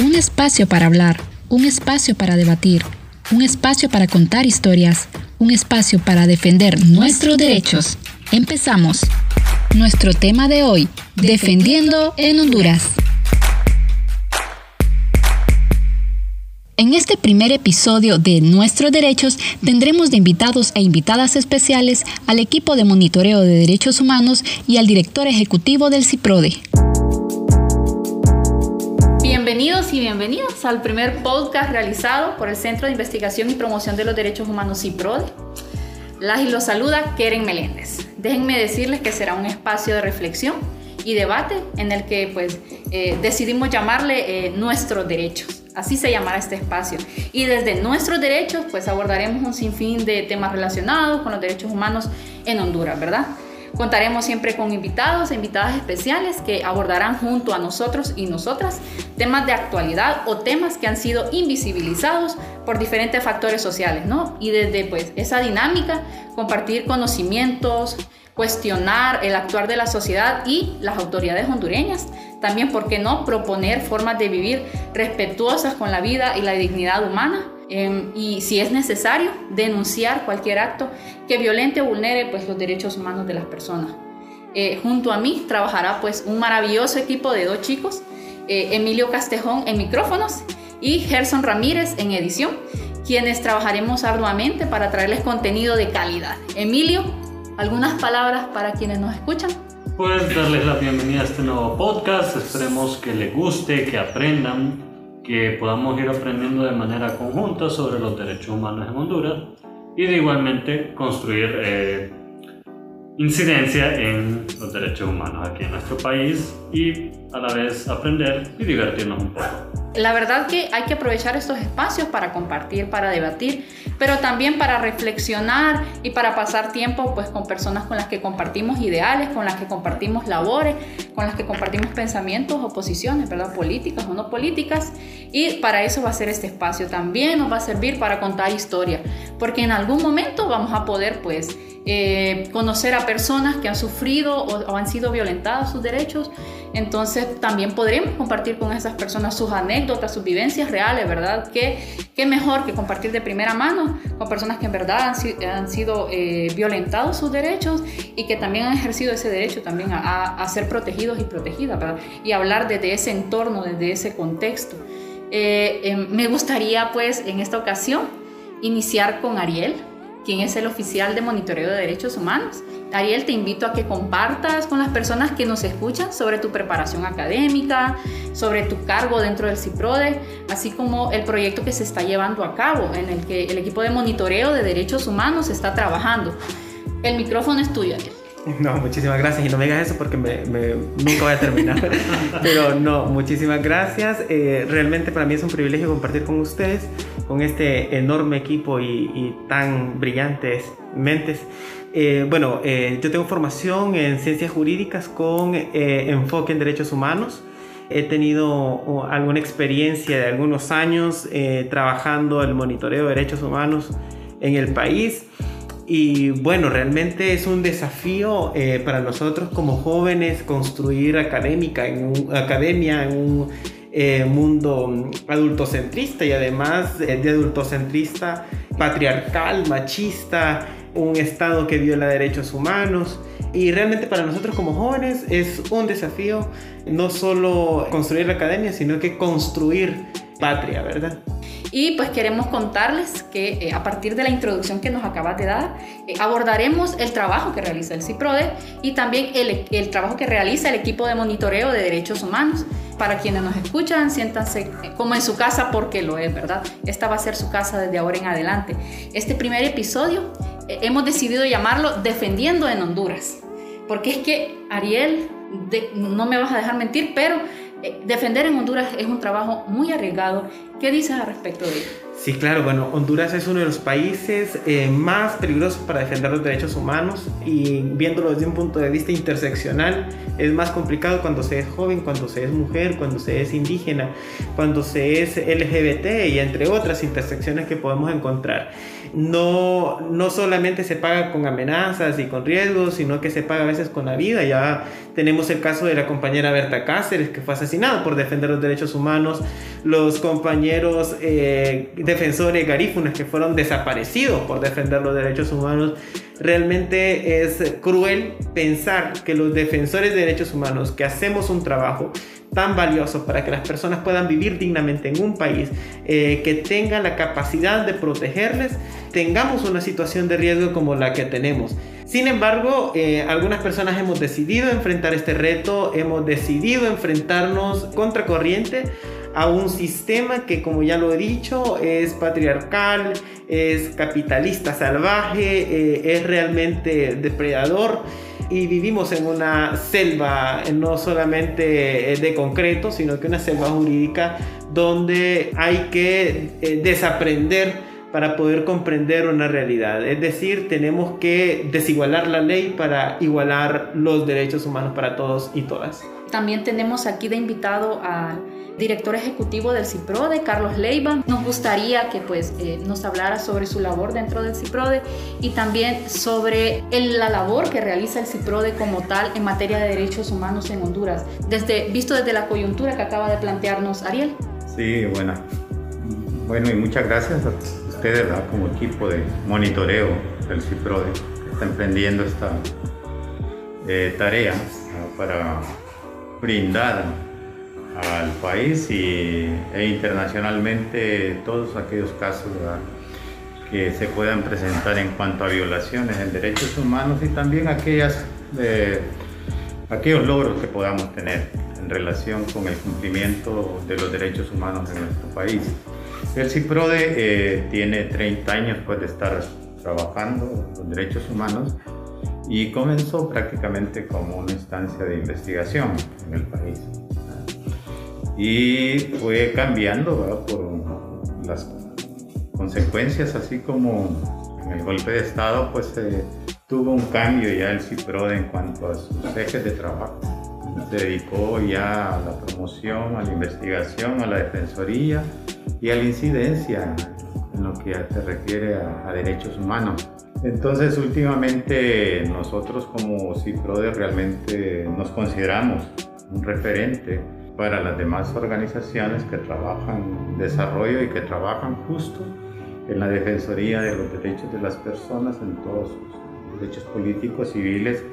Un espacio para hablar, un espacio para debatir, un espacio para contar historias, un espacio para defender nuestros derechos. Empezamos. Nuestro tema de hoy, Defendiendo en Honduras. En este primer episodio de Nuestros Derechos tendremos de invitados e invitadas especiales al equipo de monitoreo de derechos humanos y al director ejecutivo del CIPRODE. Bienvenidos y bienvenidas al primer podcast realizado por el Centro de Investigación y Promoción de los Derechos Humanos CIPRODE. Las y los saluda Keren Meléndez. Déjenme decirles que será un espacio de reflexión y debate en el que pues eh, decidimos llamarle eh, nuestros derechos. Así se llamará este espacio. Y desde nuestros derechos, pues abordaremos un sinfín de temas relacionados con los derechos humanos en Honduras, ¿verdad? Contaremos siempre con invitados e invitadas especiales que abordarán junto a nosotros y nosotras temas de actualidad o temas que han sido invisibilizados por diferentes factores sociales, ¿no? Y desde pues esa dinámica compartir conocimientos, cuestionar el actuar de la sociedad y las autoridades hondureñas. También, ¿por qué no?, proponer formas de vivir respetuosas con la vida y la dignidad humana. Em, y si es necesario, denunciar cualquier acto que violente o vulnere pues, los derechos humanos de las personas. Eh, junto a mí trabajará pues un maravilloso equipo de dos chicos, eh, Emilio Castejón en micrófonos y Gerson Ramírez en edición, quienes trabajaremos arduamente para traerles contenido de calidad. Emilio, ¿Algunas palabras para quienes nos escuchan? Pues darles la bienvenida a este nuevo podcast. Esperemos que les guste, que aprendan, que podamos ir aprendiendo de manera conjunta sobre los derechos humanos en Honduras y de igualmente construir eh, incidencia en los derechos humanos aquí en nuestro país y a la vez aprender y divertirnos un poco. La verdad que hay que aprovechar estos espacios para compartir, para debatir, pero también para reflexionar y para pasar tiempo pues con personas con las que compartimos ideales, con las que compartimos labores, con las que compartimos pensamientos o posiciones, ¿verdad? políticas o no políticas, y para eso va a ser este espacio. También nos va a servir para contar historia, porque en algún momento vamos a poder pues eh, conocer a personas que han sufrido o, han sido violentados sus derechos entonces también podremos compartir con esas personas sus anécdotas, sus vivencias reales, ¿verdad? ¿Qué, qué mejor que compartir de primera mano con personas que en verdad han, sido eh, violentados sus derechos y que también han ejercido ese derecho también a, ser protegidos y protegidas, ¿verdad? Y hablar desde ese entorno, desde ese contexto. Eh, em, me gustaría pues en esta ocasión iniciar con Ariel, quien es el oficial de monitoreo de derechos humanos. Ariel, te invito a que compartas con las personas que nos escuchan sobre tu preparación académica, sobre tu cargo dentro del CIPRODE, así como el proyecto que se está llevando a cabo, en el que el equipo de monitoreo de derechos humanos está trabajando. El micrófono es tuyo, Ariel. No, muchísimas gracias. Y no me digas eso porque me, nunca voy a terminar. Pero no, muchísimas gracias. Eh, realmente para mí es un privilegio compartir con ustedes, con este enorme equipo y, tan brillantes mentes. Eh, bueno, eh, yo tengo formación en ciencias jurídicas con enfoque en derechos humanos. He tenido alguna experiencia de algunos años trabajando el monitoreo de derechos humanos en el país. Y bueno, realmente es un desafío eh, para nosotros como jóvenes construir académica en academia en un eh, mundo adultocentrista y además eh, de adultocentrista patriarcal, machista, un Estado que viola derechos humanos. Y realmente para nosotros como jóvenes es un desafío no solo construir la academia, sino que construir patria, ¿verdad? Y pues queremos contarles que eh, a partir de la introducción que nos acabas de dar, eh, abordaremos el trabajo que realiza el CIPRODE y también el, el, trabajo que realiza el equipo de monitoreo de derechos humanos. Para quienes nos escuchan, siéntanse eh, como en su casa porque lo es, ¿verdad? Esta va a ser su casa desde ahora en adelante. Este primer episodio hemos decidido llamarlo Defendiendo en Honduras, porque es que Ariel, no me vas a dejar mentir, pero eh, defender en Honduras es un trabajo muy arriesgado. ¿Qué dices al respecto de ello? Sí, claro, bueno, Honduras es uno de los países eh, más peligrosos para defender los derechos humanos y viéndolo desde un punto de vista interseccional es más complicado cuando se es joven, cuando se es mujer, cuando se es indígena, cuando se es LGBT y entre otras intersecciones que podemos encontrar no, no solamente se paga con amenazas y con riesgos, sino que se paga a veces con la vida. Ya tenemos el caso de la compañera Berta Cáceres, que fue asesinada por defender los derechos humanos, los compañeros eh, defensores garífunas que fueron desaparecidos por defender los derechos humanos. Realmente es cruel pensar que los defensores de derechos humanos, que hacemos un trabajo, tan valioso para que las personas puedan vivir dignamente en un país, eh, que tengan la capacidad de protegerles, tengamos una situación de riesgo como la que tenemos. Sin embargo, eh, algunas personas hemos decidido enfrentar este reto, hemos decidido enfrentarnos contra corriente a un sistema que, como ya lo he dicho, es patriarcal, es capitalista salvaje, eh, es realmente depredador y vivimos en una selva no solamente eh, de concreto, sino que una selva jurídica donde hay que eh, desaprender para poder comprender una realidad. Es decir, tenemos que desigualar la ley para igualar los derechos humanos para todos y todas. También tenemos aquí de invitado al director ejecutivo del CIPRODE, Carlos Leiva. Nos gustaría que pues, eh, nos hablara sobre su labor dentro del CIPRODE y también sobre la labor que realiza el CIPRODE como tal en materia de derechos humanos en Honduras, desde, visto desde la coyuntura que acaba de plantearnos Ariel. Sí, bueno. Bueno, y muchas gracias a ustedes como equipo de monitoreo del CIPRODE que está emprendiendo esta eh, tarea para brindar al país y, e internacionalmente todos aquellos casos que se puedan presentar en cuanto a violaciones en derechos humanos y también aquellas, eh, aquellos logros que podamos tener en relación con el cumplimiento de los derechos humanos en nuestro país. El CIPRODE eh, tiene 30 años pues, de estar trabajando los derechos humanos y comenzó prácticamente como una instancia de investigación en el país y fue cambiando por las consecuencias, así como en el golpe de Estado, pues tuvo un cambio ya el CIPROD en cuanto a sus ejes de trabajo. Se dedicó ya a la promoción, a la investigación, a la defensoría y a la incidencia en lo que se refiere a, a derechos humanos. Entonces, últimamente nosotros como CIPRODE realmente nos consideramos un referente para las demás organizaciones que trabajan desarrollo y que trabajan justo en la defensoría de los derechos de las personas en todos sus derechos políticos, civiles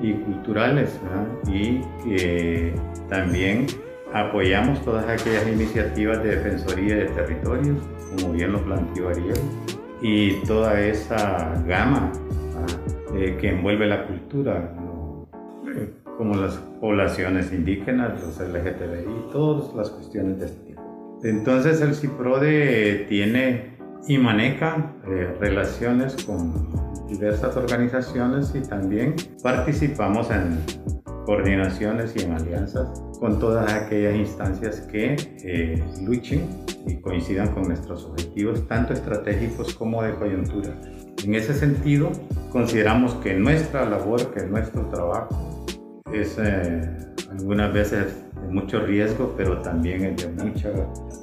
y culturales. Y que también apoyamos todas aquellas iniciativas de defensoría de territorios, como bien lo planteó Ariel, y toda esa gama eh, que envuelve la cultura como las poblaciones indígenas, los LGTBI, todas las cuestiones de este tipo. Entonces el CIPRODE tiene y maneja eh, relaciones con diversas organizaciones y también participamos en coordinaciones y en alianzas con todas aquellas instancias que eh, luchen y coincidan con nuestros objetivos, tanto estratégicos como de coyuntura. En ese sentido, consideramos que nuestra labor, que nuestro trabajo, es eh, algunas veces de mucho riesgo, pero también es de mucha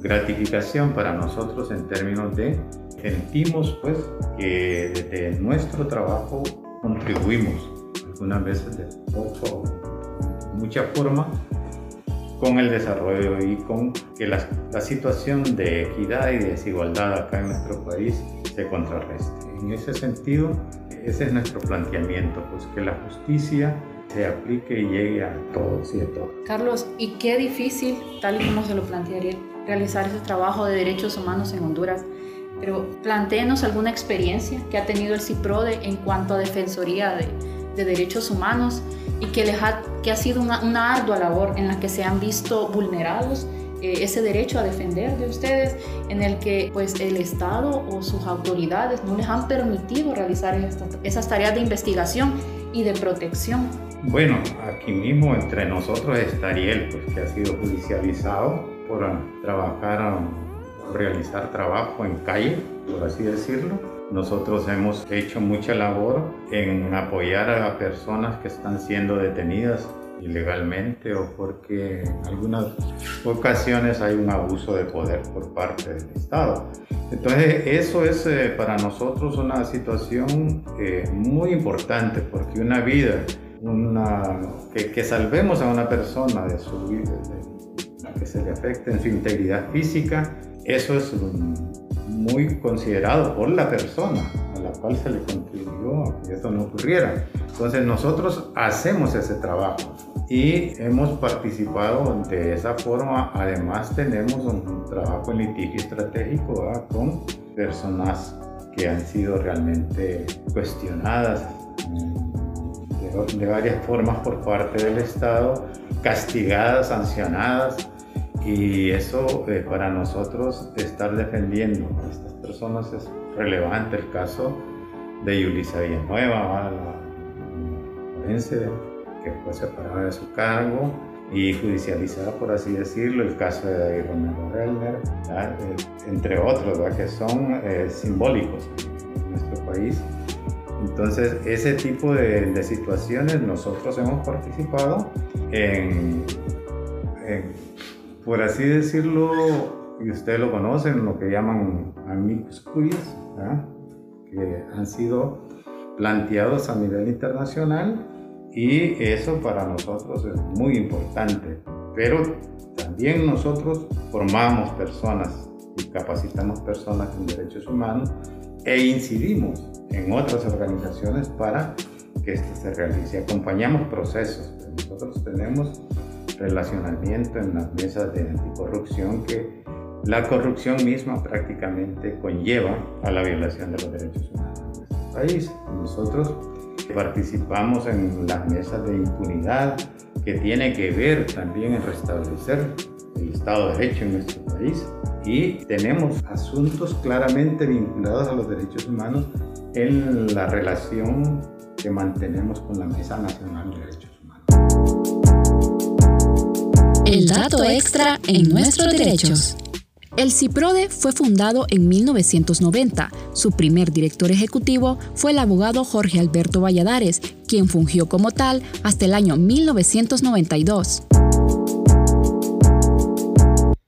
gratificación para nosotros en términos de sentimos pues que desde nuestro trabajo contribuimos algunas veces de poco, mucha forma con el desarrollo y con que la, la, situación de equidad y desigualdad acá en nuestro país se contrarreste. En ese sentido, ese es nuestro planteamiento, pues que la justicia se aplique y llegue a todos y a todos. Carlos, y qué difícil, tal y como se lo plantearía, realizar ese trabajo de derechos humanos en Honduras. Pero plantéenos alguna experiencia que ha tenido el CIPRODE en cuanto a defensoría de, de derechos humanos y que, les ha, que ha sido una, ardua labor en la que se han visto vulnerados eh, ese derecho a defender de ustedes, en el que pues el Estado o sus autoridades no les han permitido realizar esas tareas de investigación y de protección. Bueno, aquí mismo entre nosotros está Ariel, pues, que ha sido judicializado por trabajar realizar trabajo en calle, por así decirlo. Nosotros hemos hecho mucha labor en apoyar a personas que están siendo detenidas ilegalmente o porque en algunas ocasiones hay un abuso de poder por parte del Estado. Entonces eso es eh, para nosotros una situación eh, muy importante porque una vida, una, que, que, salvemos a una persona de su vida, que se le afecte en su integridad física, eso es muy considerado por la persona a la cual se le contribuyó a que esto no ocurriera. Entonces nosotros hacemos ese trabajo y hemos participado de esa forma. Además tenemos un trabajo en litigio estratégico con personas que han sido realmente cuestionadas de, varias formas por parte del Estado, castigadas, sancionadas y eso eh, para nosotros estar defendiendo a estas personas es relevante. El caso de Yulisa Villanueva, que fue separada de su cargo y judicializada, por así decirlo, el caso de David Romero Helmer, eh, entre otros, que son eh, simbólicos en nuestro país. Entonces, ese tipo de, de situaciones nosotros hemos participado en, por así decirlo, y ustedes lo conocen, lo que llaman amigos curias, que han sido planteados a nivel internacional y eso para nosotros es muy importante. Pero también nosotros formamos personas y capacitamos personas en derechos humanos e incidimos en otras organizaciones para que esto se realice. Acompañamos procesos. Nosotros tenemos relacionamiento en las mesas de anticorrupción que la corrupción misma prácticamente conlleva a la violación de los derechos humanos en nuestro país. Nosotros participamos en las mesas de impunidad que tiene que ver también en restablecer el Estado de Derecho en nuestro país y tenemos asuntos claramente vinculados a los derechos humanos en la relación que mantenemos con la Mesa Nacional de Derechos el dato extra en nuestros derechos. El CIPRODE fue fundado en 1990. Su primer director ejecutivo fue el abogado Jorge Alberto Valladares, quien fungió como tal hasta el año 1992.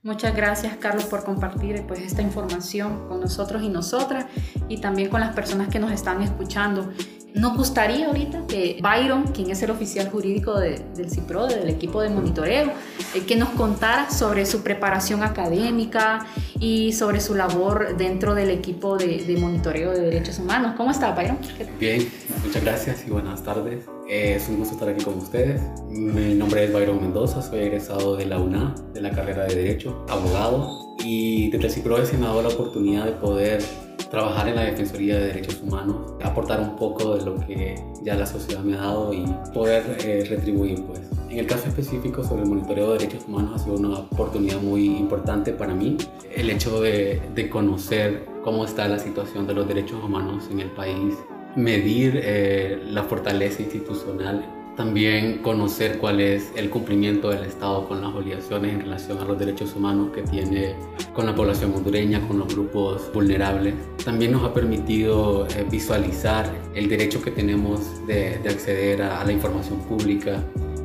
Muchas gracias Carlos por compartir pues, esta información con nosotros y nosotras y también con las personas que nos están escuchando. Nos gustaría ahorita que Byron, quien es el oficial jurídico del CIPRO, del equipo de monitoreo, eh, que nos contara sobre su preparación académica y sobre su labor dentro del equipo de, monitoreo de derechos humanos. ¿Cómo está, Byron? Bien, muchas gracias y buenas tardes. Es un gusto estar aquí con ustedes. Mi nombre es Byron Mendoza, soy egresado de la UNA, de la carrera de Derecho, abogado, y desde el CIPRO se me ha dado la oportunidad de poder trabajar en la Defensoría de Derechos Humanos, aportar un poco de lo que ya la sociedad me ha dado y poder eh, retribuir. Pues. En el caso específico sobre el monitoreo de derechos humanos ha sido una oportunidad muy importante para mí. El hecho de, de conocer cómo está la situación de los derechos humanos en el país, medir eh, la fortaleza institucional también conocer cuál es el cumplimiento del Estado con las obligaciones en relación a los derechos humanos que tiene con la población hondureña, con los grupos vulnerables. También nos ha permitido eh, visualizar el derecho que tenemos de, acceder a, la información pública,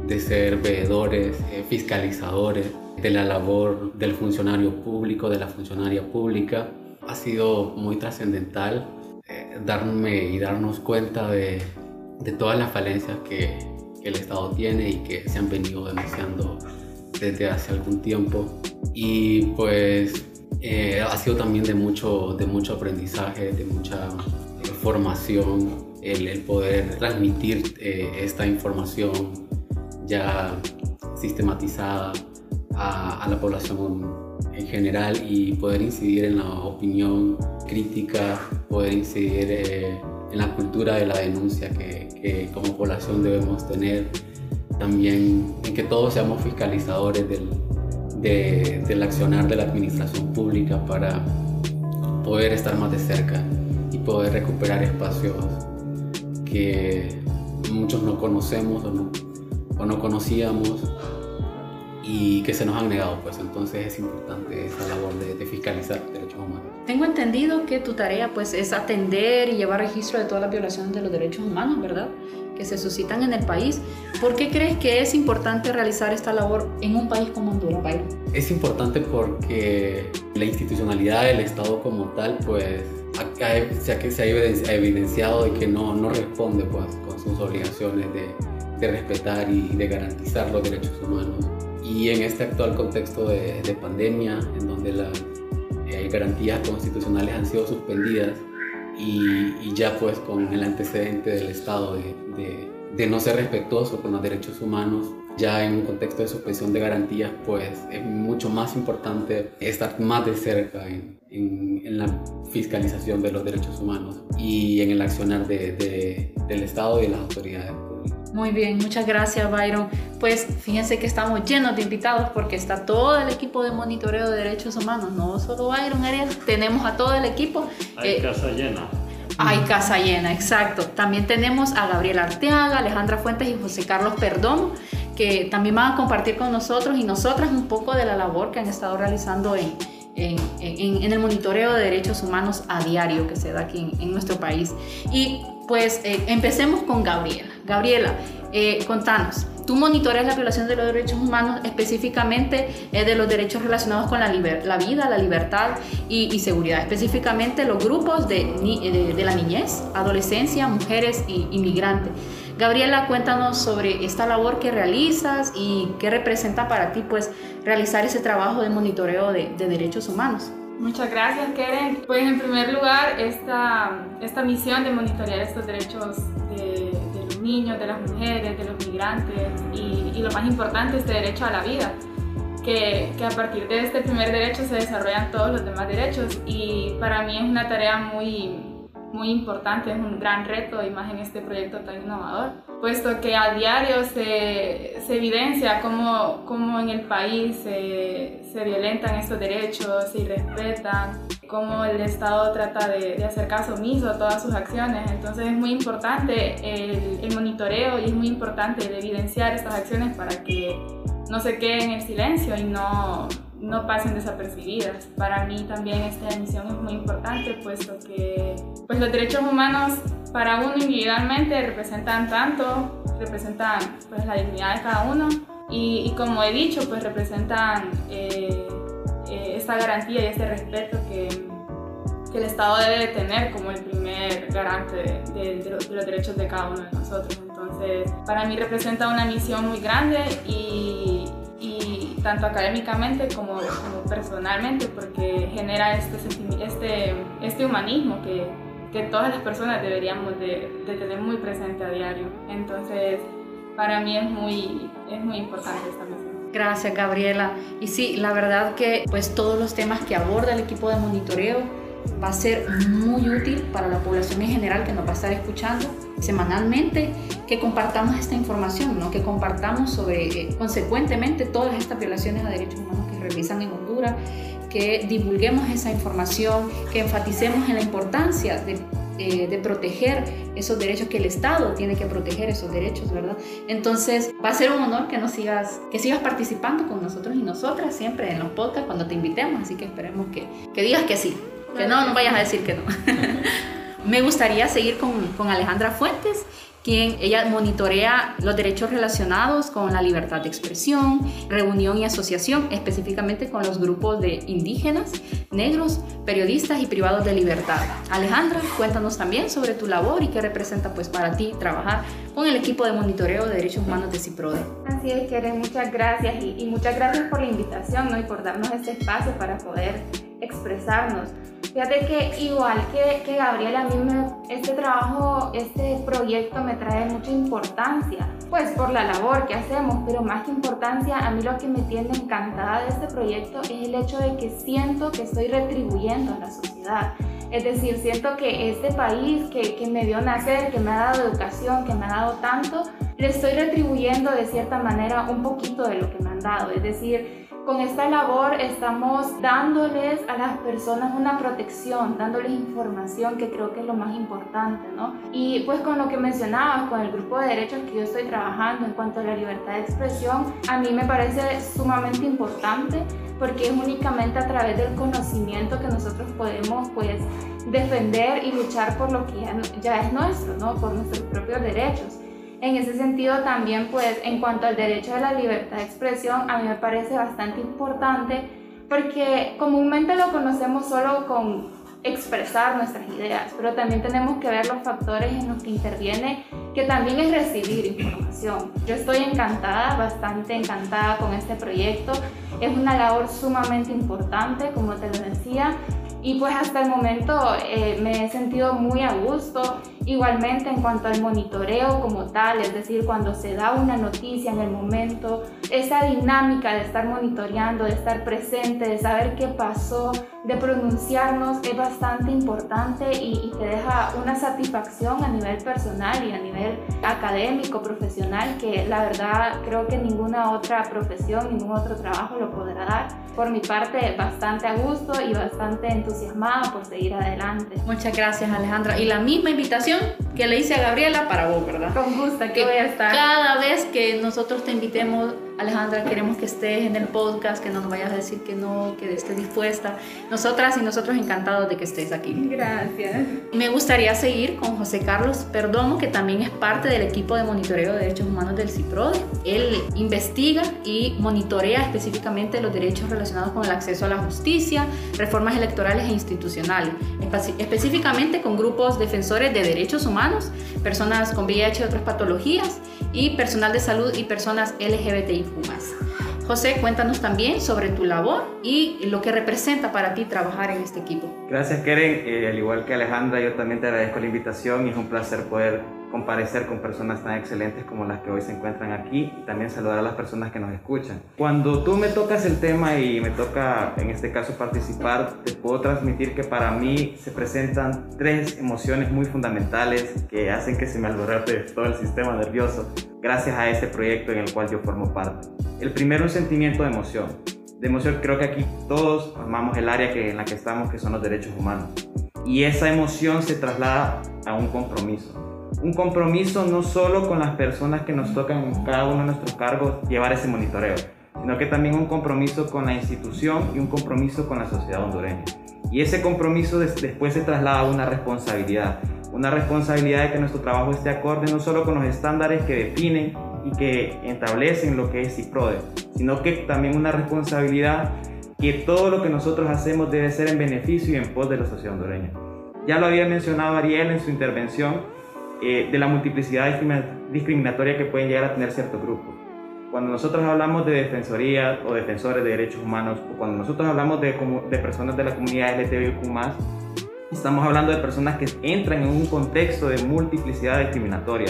de ser veedores, eh, fiscalizadores de la labor del funcionario público, de la funcionaria pública. Ha sido muy trascendental darme y darnos cuenta de, de todas las falencias que, el Estado tiene y que se han venido denunciando desde hace algún tiempo. Y pues eh, ha sido también de mucho, de mucho aprendizaje, de mucha eh, formación, el, poder transmitir eh, esta información ya sistematizada a, a, la población en general y poder incidir en la opinión crítica, poder incidir en la cultura de la denuncia que, como población debemos tener, también en que todos seamos fiscalizadores del, del accionar de la administración pública para poder estar más de cerca y poder recuperar espacios que muchos no conocemos o no, o no conocíamos y que se nos han negado, pues entonces es importante esa labor de, de fiscalizar derechos humanos. Tengo entendido que tu tarea pues es atender y llevar registro de todas las violaciones de los derechos humanos, ¿verdad? Que se suscitan en el país. ¿Por qué crees que es importante realizar esta labor en un país como Honduras, Byron? Es importante porque la institucionalidad del Estado como tal, pues se ha evidenciado de que no, no responde pues, con sus obligaciones de, de respetar y de garantizar los derechos humanos. Y en este actual contexto de, de pandemia, en donde las eh, garantías constitucionales han sido suspendidas y, ya pues con el antecedente del Estado de, de, no ser respetuoso con los derechos humanos, ya en un contexto de suspensión de garantías pues es mucho más importante estar más de cerca en, en, en la fiscalización de los derechos humanos y en el accionar del Estado y de las autoridades muy bien, muchas gracias Byron. Pues fíjense que estamos llenos de invitados porque está todo el equipo de monitoreo de derechos humanos, no solo Byron, Ariel, tenemos a todo el equipo. Hay eh, casa llena. Hay casa llena, exacto. También tenemos a Gabriela Arteaga, Alejandra Fuentes y José Carlos Perdón, que también van a compartir con nosotros y nosotras un poco de la labor que han estado realizando en, en, en, en el monitoreo de derechos humanos a diario que se da aquí en, nuestro país. Y pues eh, empecemos con Gabriela. Gabriela, eh, contanos, tú monitoreas la violación de los derechos humanos, específicamente eh, de los derechos relacionados con la, vida, la libertad y, seguridad, específicamente los grupos de, de, la niñez, adolescencia, mujeres y inmigrantes. Gabriela, cuéntanos sobre esta labor que realizas y qué representa para ti pues realizar ese trabajo de monitoreo de derechos humanos. Muchas gracias, Keren. Pues en primer lugar, esta, esta misión de monitorear estos derechos de, los niños, de las mujeres, de los migrantes y, y, lo más importante, este derecho a la vida. Que, que a partir de este primer derecho se desarrollan todos los demás derechos y para mí es una tarea muy, muy importante, es un gran reto y más en este proyecto tan innovador, puesto que a diario se, se evidencia cómo, cómo, en el país se, se, violentan estos derechos, se irrespetan, cómo el Estado trata de, de, hacer caso omiso a todas sus acciones. Entonces es muy importante el, el monitoreo y es muy importante el evidenciar estas acciones para que no se queden en el silencio y no, no pasen desapercibidas. Para mí también esta emisión es muy importante, puesto que pues, los derechos humanos para uno individualmente representan tanto, representan pues, la dignidad de cada uno y, como he dicho, pues representan eh, eh, esta garantía y este respeto que, el Estado debe tener como el primer garante de, los, de los derechos de cada uno de nosotros. Entonces, para mí representa una misión muy grande y tanto académicamente como, como, personalmente, porque genera este, este, este humanismo que, que, todas las personas deberíamos de, de, tener muy presente a diario. Entonces, para mí es muy, es muy importante esta misión. Gracias, Gabriela. Y sí, la verdad que pues todos los temas que aborda el equipo de monitoreo va a ser muy útil para la población en general que nos va a estar escuchando semanalmente, que compartamos esta información, ¿no? que compartamos sobre eh, consecuentemente todas estas violaciones a derechos humanos que realizan en Honduras, que divulguemos esa información, que enfaticemos en la importancia de, eh, de, proteger esos derechos, que el Estado tiene que proteger esos derechos, ¿verdad? Entonces va a ser un honor que nos sigas, que sigas participando con nosotros y nosotras siempre en los podcasts cuando te invitemos, así que esperemos que, que digas que sí. Que no, no vayas a decir que no. Me gustaría seguir con, con Alejandra Fuentes quien ella monitorea los derechos relacionados con la libertad de expresión, reunión y asociación, específicamente con los grupos de indígenas, negros, periodistas y privados de libertad. Alejandra, cuéntanos también sobre tu labor y qué representa pues para ti trabajar con el equipo de monitoreo de derechos humanos de CIPRODE. Así es, Keren, muchas gracias y, y, muchas gracias por la invitación ¿no? y por darnos este espacio para poder expresarnos. Fíjate que igual que, que Gabriel, a mí este trabajo, este proyecto me trae mucha importancia, pues por la labor que hacemos, pero más que importancia, a mí lo que me tiene encantada de este proyecto es el hecho de que siento que estoy retribuyendo a la sociedad. Es decir, siento que este país que, que me vio nacer, que me ha dado educación, que me ha dado tanto, le estoy retribuyendo de cierta manera un poquito de lo que me han dado. Es decir, con esta labor estamos dándoles a las personas una protección, dándoles información que creo que es lo más importante, ¿no? Y pues con lo que mencionabas, con el grupo de derechos que yo estoy trabajando en cuanto a la libertad de expresión, a mí me parece sumamente importante porque es únicamente a través del conocimiento que nosotros podemos pues defender y luchar por lo que ya, ya es nuestro, ¿no? Por nuestros propios derechos. En ese sentido también, pues, en cuanto al derecho a la libertad de expresión, a mí me parece bastante importante porque comúnmente lo conocemos solo con expresar nuestras ideas, pero también tenemos que ver los factores en los que interviene, que también es recibir información. Yo estoy encantada, bastante encantada con este proyecto. Es una labor sumamente importante, como te lo decía, y pues hasta el momento eh, me he sentido muy a gusto. Igualmente en cuanto al monitoreo como tal, es decir, cuando se da una noticia en el momento, esa dinámica de estar monitoreando, de estar presente, de saber qué pasó, de pronunciarnos es bastante importante y, y te deja una satisfacción a nivel personal y a nivel académico, profesional, que la verdad creo que ninguna otra profesión, ningún otro trabajo lo podrá dar. Por mi parte, bastante a gusto y bastante entusiasmada por seguir adelante. Muchas gracias Alejandra. Y la misma invitación que le hice a Gabriela para vos, ¿verdad? Con gusto, que Que voy a estar. cada vez que nosotros te invitemos, Alejandra, queremos que estés en el podcast, que no nos vayas a decir que no, que estés dispuesta. Nosotras y nosotros encantados de que estés aquí. Gracias. Me gustaría seguir con José Carlos Perdomo, que también es parte del equipo de monitoreo de derechos humanos del CIPRODE. Él investiga y monitorea específicamente los derechos relacionados con el acceso a la justicia, reformas electorales e institucionales, espe- específicamente con grupos defensores de derechos humanos, personas con VIH y otras patologías, y personal de salud y personas LGBTIQ+. José, cuéntanos también sobre tu labor y lo que representa para ti trabajar en este equipo. Gracias Keren, Eh, al igual que Alejandra, yo también te agradezco la invitación y es un placer poder comparecer con personas tan excelentes como las que hoy se encuentran aquí y también saludar a las personas que nos escuchan. Cuando tú me tocas el tema y me toca en este caso participar, te puedo transmitir que para mí se presentan tres emociones muy fundamentales que hacen que se me alborote todo el sistema nervioso gracias a este proyecto en el cual yo formo parte. El primero, un sentimiento de emoción de emoción, creo que aquí todos amamos el área que, en la que estamos, que son los derechos humanos. Y esa emoción se traslada a un compromiso. Un compromiso no solo con las personas que nos tocan cada uno de nuestros cargos llevar ese monitoreo, sino que también un compromiso con la institución y un compromiso con la sociedad hondureña. Y ese compromiso des- después se traslada a una responsabilidad. Una responsabilidad de que nuestro trabajo esté acorde no solo con los estándares que definen y que establecen lo que es CIPRODE, sino que también una responsabilidad que todo lo que nosotros hacemos debe ser en beneficio y en pos de la sociedad hondureña. Ya lo había mencionado Ariel en su intervención eh, de la multiplicidad discrimi- discriminatoria que pueden llegar a tener ciertos grupos. Cuando nosotros hablamos de defensoría o defensores de derechos humanos, o cuando nosotros hablamos de, de personas de la comunidad LGTBIQ+, estamos hablando de personas que entran en un contexto de multiplicidad discriminatoria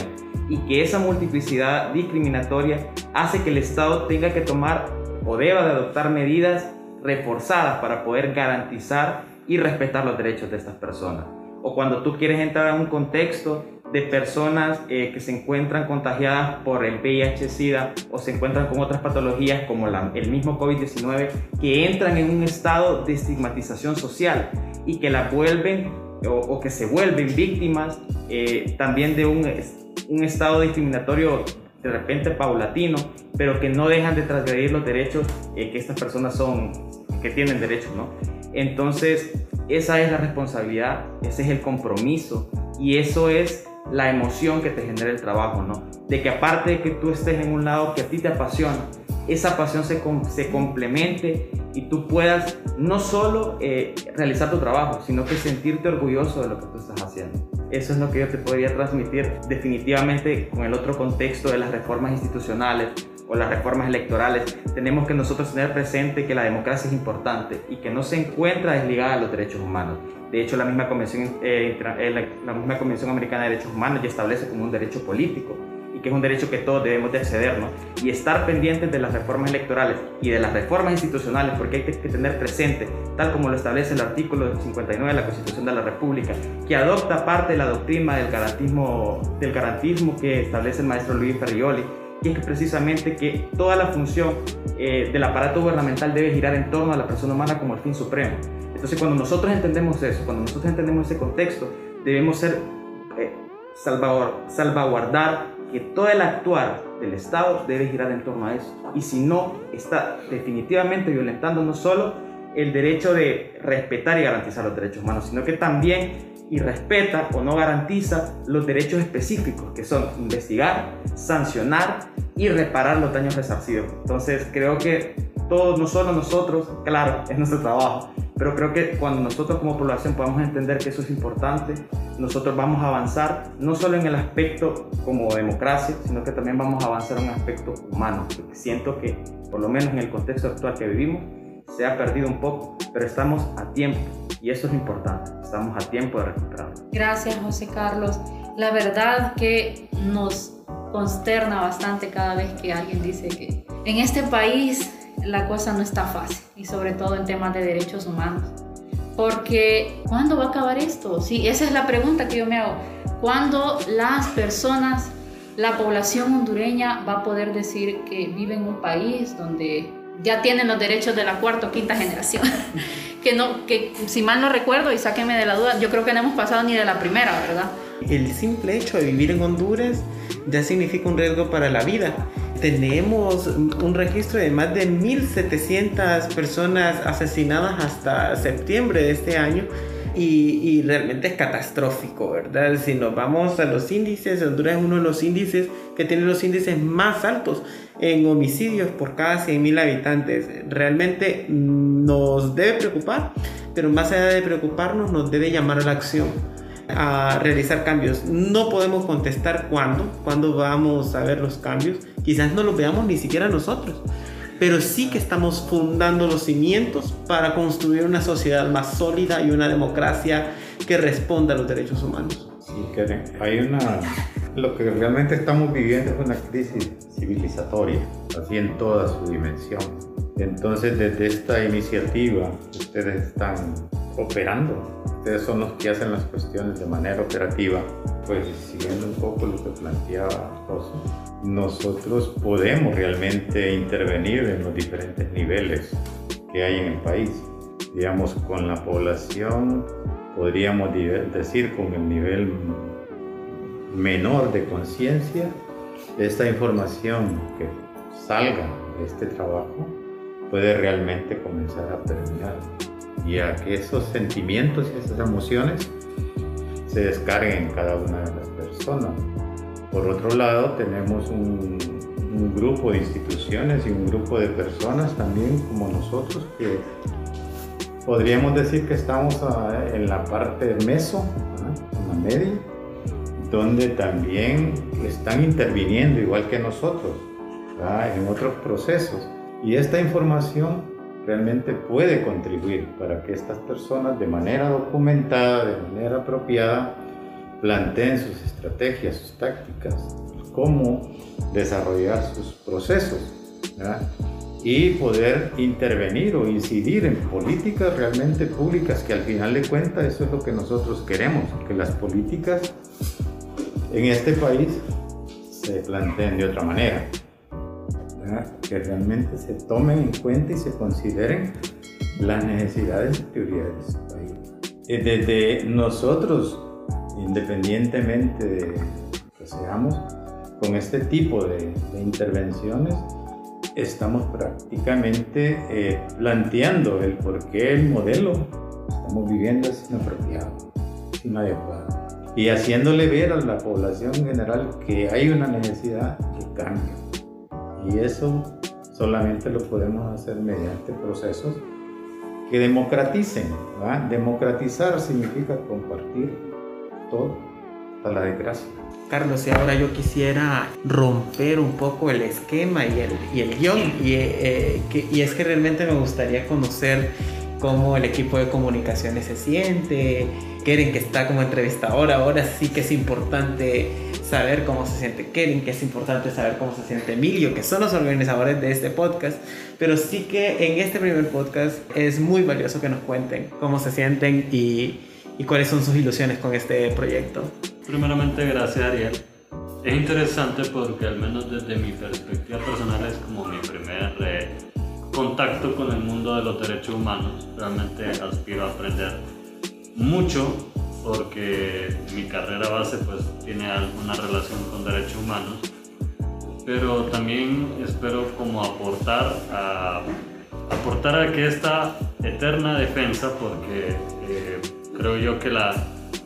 y que esa multiplicidad discriminatoria hace que el Estado tenga que tomar o deba de adoptar medidas reforzadas para poder garantizar y respetar los derechos de estas personas. O cuando tú quieres entrar a un contexto de personas eh, que se encuentran contagiadas por el VIH-Sida o se encuentran con otras patologías como la- el mismo COVID-19 que entran en un estado de estigmatización social y que la vuelven o, o que se vuelven víctimas eh, también de un, un estado discriminatorio de repente paulatino, pero que no dejan de transgredir los derechos eh, que estas personas son, que tienen derechos, ¿no? Entonces, esa es la responsabilidad, ese es el compromiso y eso es la emoción que te genera el trabajo, ¿no? De que aparte de que tú estés en un lado que a ti te apasiona, esa pasión se, se complemente y tú puedas no solo eh, realizar tu trabajo, sino que sentirte orgulloso de lo que tú estás haciendo. Eso es lo que yo te podría transmitir definitivamente con el otro contexto de las reformas institucionales o las reformas electorales. Tenemos que nosotros tener presente que la democracia es importante y que no se encuentra desligada de los derechos humanos. De hecho, la misma Convención, eh, eh, la, misma Convención Americana de Derechos Humanos ya establece como un derecho político y que es un derecho que todos debemos de acceder, ¿no? Y estar pendientes de las reformas electorales y de las reformas institucionales, porque hay que, que tener presente, tal como lo establece el artículo 59 de la Constitución de la República, que adopta parte de la doctrina del garantismo, del garantismo que establece el maestro Luis Ferrioli, y es precisamente que toda la función eh, del aparato gubernamental debe girar en torno a la persona humana como el fin supremo. Entonces cuando nosotros entendemos eso, cuando nosotros entendemos ese contexto, debemos ser eh, salvaguardar que todo el actuar del Estado debe girar en torno a eso. Y si no, está definitivamente violentando no solo el derecho de respetar y garantizar los derechos humanos, sino que también y respeta o no garantiza los derechos específicos, que son investigar, sancionar y reparar los daños resarcidos. Entonces creo que todos, no solo nosotros, claro, es nuestro trabajo, pero creo que cuando nosotros como población podamos entender que eso es importante, nosotros vamos a avanzar no solo en el aspecto como democracia, sino que también vamos a avanzar en un aspecto humano. Siento que, por lo menos en el contexto actual que vivimos, se ha perdido un poco, pero estamos a tiempo y eso es importante, estamos a tiempo de recuperarlo. Gracias José Carlos. La verdad que nos consterna bastante cada vez que alguien dice que en este país la cosa no está fácil y sobre todo en temas de derechos humanos. Porque ¿cuándo va a acabar esto? Sí, esa es la pregunta que yo me hago. ¿Cuándo las personas, la población hondureña va a poder decir que vive en un país donde ya tienen los derechos de la cuarta o quinta generación? que no, que si mal no recuerdo y sáquenme de la duda, yo creo que no hemos pasado ni de la primera, ¿verdad? El simple hecho de vivir en Honduras ya significa un riesgo para la vida tenemos un registro de más de 1.700 personas asesinadas hasta septiembre de este año. Y, realmente es catastrófico, ¿verdad? Si nos vamos a los índices, Honduras es uno de los índices que tiene los índices más altos en homicidios por cada 100.000 habitantes. Realmente nos debe preocupar, pero más allá de preocuparnos, nos debe llamar a la acción a realizar cambios. No podemos contestar cuándo, cuándo vamos a ver los cambios. Quizás no los veamos ni siquiera nosotros, pero sí que estamos fundando los cimientos para construir una sociedad más sólida y una democracia que responda a los derechos humanos. Sí, que hay una... Lo que realmente estamos viviendo es una crisis civilizatoria, así en toda su dimensión. Entonces, desde esta iniciativa, ustedes están operando. Ustedes son los que hacen las cuestiones de manera operativa. Pues siguiendo un poco lo que planteaba José, nosotros podemos realmente intervenir en los diferentes niveles que hay en el país. Digamos, con la población, podríamos decir con el nivel menor de conciencia, esta información que salga de este trabajo puede realmente comenzar a permear y a que esos sentimientos y esas emociones se descarguen en cada una de las personas. Por otro lado, tenemos un, grupo de instituciones y un grupo de personas también como nosotros que podríamos decir que estamos ah, en la parte meso, en la media, donde también están interviniendo igual que nosotros en otros procesos. Y esta información realmente puede contribuir para que estas personas de manera documentada, de manera apropiada, planteen sus estrategias, sus tácticas, cómo desarrollar sus procesos y poder intervenir o incidir en políticas realmente públicas que al final de cuentas eso es lo que nosotros queremos, que las políticas en este país se planteen de otra manera que realmente se tomen en cuenta y se consideren las necesidades y prioridades de su país. Eh, desde nosotros, independientemente de que seamos, con este tipo de, intervenciones, estamos prácticamente eh, planteando el por qué el modelo estamos viviendo es inapropiado, inadecuado. Y haciéndole ver a la población general que hay una necesidad de cambio y eso solamente lo podemos hacer mediante procesos que democraticen. Democratizar significa compartir todo hasta la desgracia. Carlos, y ahora yo quisiera romper un poco el esquema y el, y el guion. Y, eh, y es que realmente me gustaría conocer cómo el equipo de comunicaciones se siente. Quieren que está como entrevistadora, ahora sí que es importante saber cómo se siente Keren, que es importante saber cómo se siente Emilio, que son los organizadores de este podcast, pero sí que en este primer podcast es muy valioso que nos cuenten cómo se sienten y, y cuáles son sus ilusiones con este proyecto. Primeramente, gracias Ariel. es interesante porque al menos desde mi perspectiva personal es como mi primer eh, contacto con el mundo de los derechos humanos. Realmente aspiro a aprender mucho porque mi carrera base pues tiene alguna relación con derechos humanos, pero también espero como aportar a, aportar a que esta eterna defensa, porque eh, creo yo que la,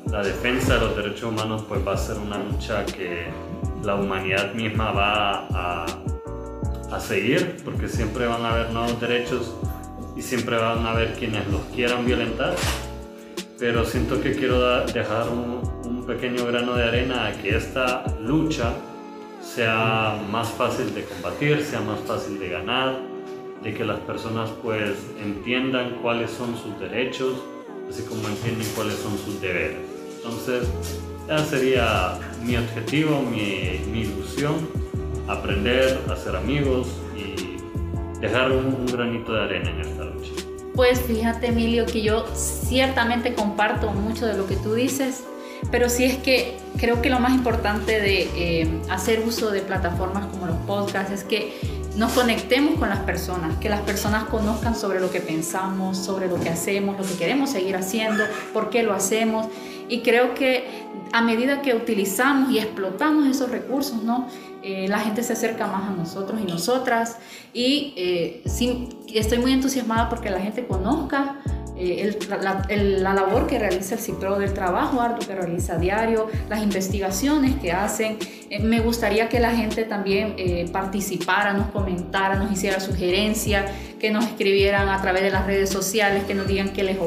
la defensa de los derechos humanos pues va a ser una lucha que la humanidad misma va a, a seguir, porque siempre van a haber nuevos derechos y siempre van a haber quienes los quieran violentar pero siento que quiero dejar un, pequeño grano de arena a que esta lucha sea más fácil de combatir, sea más fácil de ganar, de que las personas pues entiendan cuáles son sus derechos, así como entienden cuáles son sus deberes. Entonces, ese sería mi objetivo, mi, mi ilusión, aprender, hacer amigos y dejar un granito de arena en esta lucha. Pues fíjate Emilio que yo ciertamente comparto mucho de lo que tú dices, pero sí es que creo que lo más importante de eh, hacer uso de plataformas como los podcasts es que nos conectemos con las personas, que las personas conozcan sobre lo que pensamos, sobre lo que hacemos, lo que queremos seguir haciendo, por qué lo hacemos. Y creo que a medida que utilizamos y explotamos esos recursos, ¿no? Eh, la gente se acerca más a nosotros y nosotras. Y eh, estoy muy entusiasmada porque la gente conozca eh, la, labor que realiza el CIPRO, del trabajo arduo que realiza a diario, las investigaciones que hacen. Me gustaría que la gente también participara, nos comentara, nos hiciera sugerencias, que nos escribieran a través de las redes sociales, que nos digan qué les,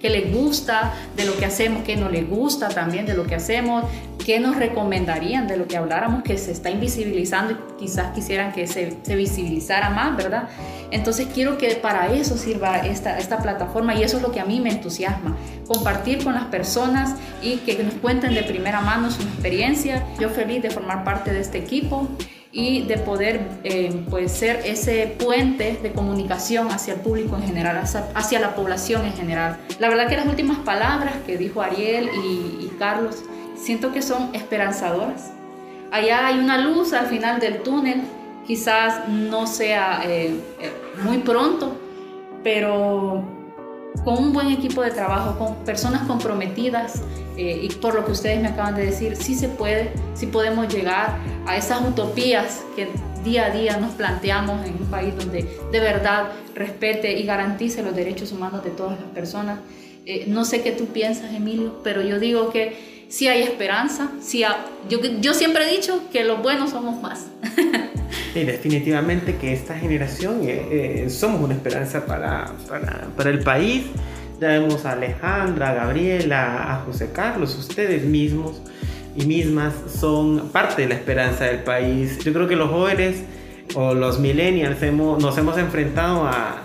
qué les gusta de lo que hacemos, qué no les gusta también de lo que hacemos, qué nos recomendarían de lo que habláramos, que se está invisibilizando y quizás quisieran que se, se visibilizara más, ¿verdad? Entonces quiero que para eso sirva esta, esta plataforma y eso es lo que a mí me entusiasma, compartir con las personas y que nos cuenten de primera mano su experiencia. Yo feliz de formar parte de este equipo y de poder eh, pues ser ese puente de comunicación hacia el público en general, hacia, la población en general. La verdad que las últimas palabras que dijo Ariel y, y Carlos siento que son esperanzadoras. Allá hay una luz al final del túnel, quizás no sea eh, eh, muy pronto, pero con un buen equipo de trabajo, con personas comprometidas eh, y por lo que ustedes me acaban de decir, sí se puede, sí podemos llegar a esas utopías que día a día nos planteamos en un país donde de verdad respete y garantice los derechos humanos de todas las personas. no sé qué tú piensas, Emilio, pero yo digo que si hay esperanza, si yo, yo siempre he dicho que los buenos somos más. Sí, definitivamente que esta generación eh, eh, somos una esperanza para, para, para, el país. Ya vemos a Alejandra, a Gabriela, a José Carlos, ustedes mismos y mismas son parte de la esperanza del país. Yo creo que los jóvenes o los millennials hemos, nos hemos enfrentado a,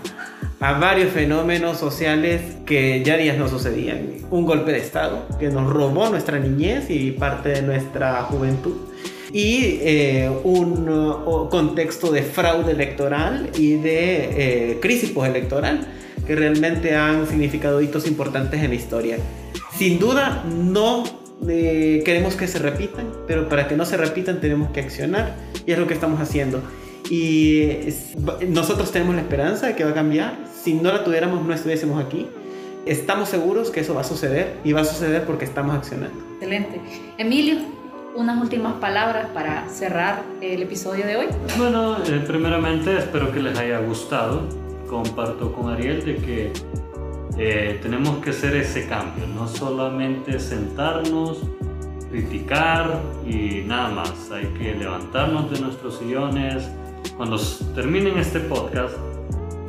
a varios fenómenos sociales que ya días no sucedían. Un golpe de Estado que nos robó nuestra niñez y parte de nuestra juventud. Y eh, un contexto de fraude electoral y de eh, crisis postelectoral que realmente han significado hitos importantes en la historia. Sin duda, no eh, queremos que se repitan, pero para que no se repitan tenemos que accionar y es lo que estamos haciendo. Y nosotros tenemos la esperanza de que va a cambiar. Si no la tuviéramos, no estuviésemos aquí. Estamos seguros que eso va a suceder y va a suceder porque estamos accionando. Excelente. Emilio, unas últimas palabras para cerrar el episodio de hoy. Bueno, eh, primeramente espero que les haya gustado. Comparto con Ariel de que eh, tenemos que hacer ese cambio, no solamente sentarnos, criticar y nada más. Hay que levantarnos de nuestros sillones, cuando terminen este podcast,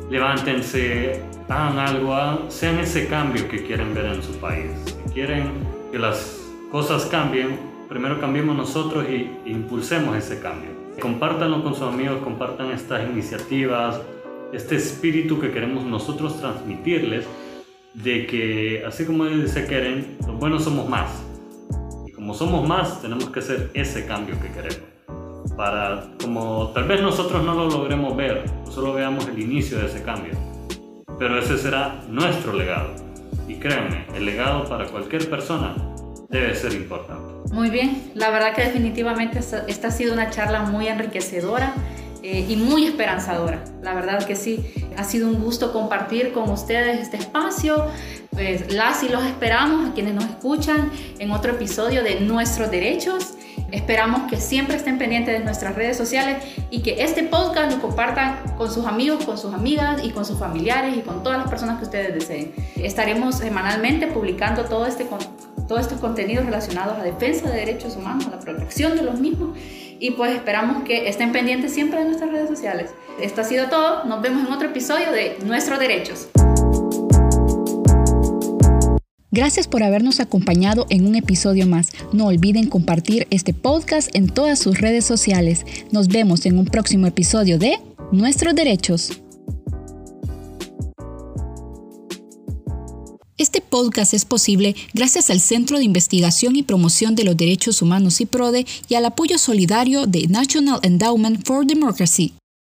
levántense, hagan algo, sean ese cambio que quieren ver en su país. Si quieren que las cosas cambien, primero cambiemos nosotros y impulsemos ese cambio. Compártanlo con sus amigos, compartan estas iniciativas, este espíritu que queremos nosotros transmitirles de que así como se quieren, los buenos somos más. Y como somos más, tenemos que hacer ese cambio que queremos para como tal vez nosotros no lo logremos ver, solo veamos el inicio de ese cambio, pero ese será nuestro legado. Y créanme, el legado para cualquier persona debe ser importante. Muy bien, la verdad que definitivamente esta, ha sido una charla muy enriquecedora eh, y muy esperanzadora. La verdad que sí, ha sido un gusto compartir con ustedes este espacio. Pues las y los esperamos a quienes nos escuchan en otro episodio de Nuestros Derechos. Esperamos que siempre estén pendientes de nuestras redes sociales y que este podcast lo compartan con sus amigos, con sus amigas y con sus familiares y con todas las personas que ustedes deseen. Estaremos semanalmente publicando todo este, todos estos contenidos relacionados a defensa de derechos humanos, a la protección de los mismos y pues esperamos que estén pendientes siempre de nuestras redes sociales. Esto ha sido todo, nos vemos en otro episodio de Nuestros Derechos. Gracias por habernos acompañado en un episodio más. No olviden compartir este podcast en todas sus redes sociales. Nos vemos en un próximo episodio de Nuestros Derechos. Este podcast es posible gracias al Centro de Investigación y Promoción de los Derechos Humanos y PRODE y al apoyo solidario de National Endowment for Democracy.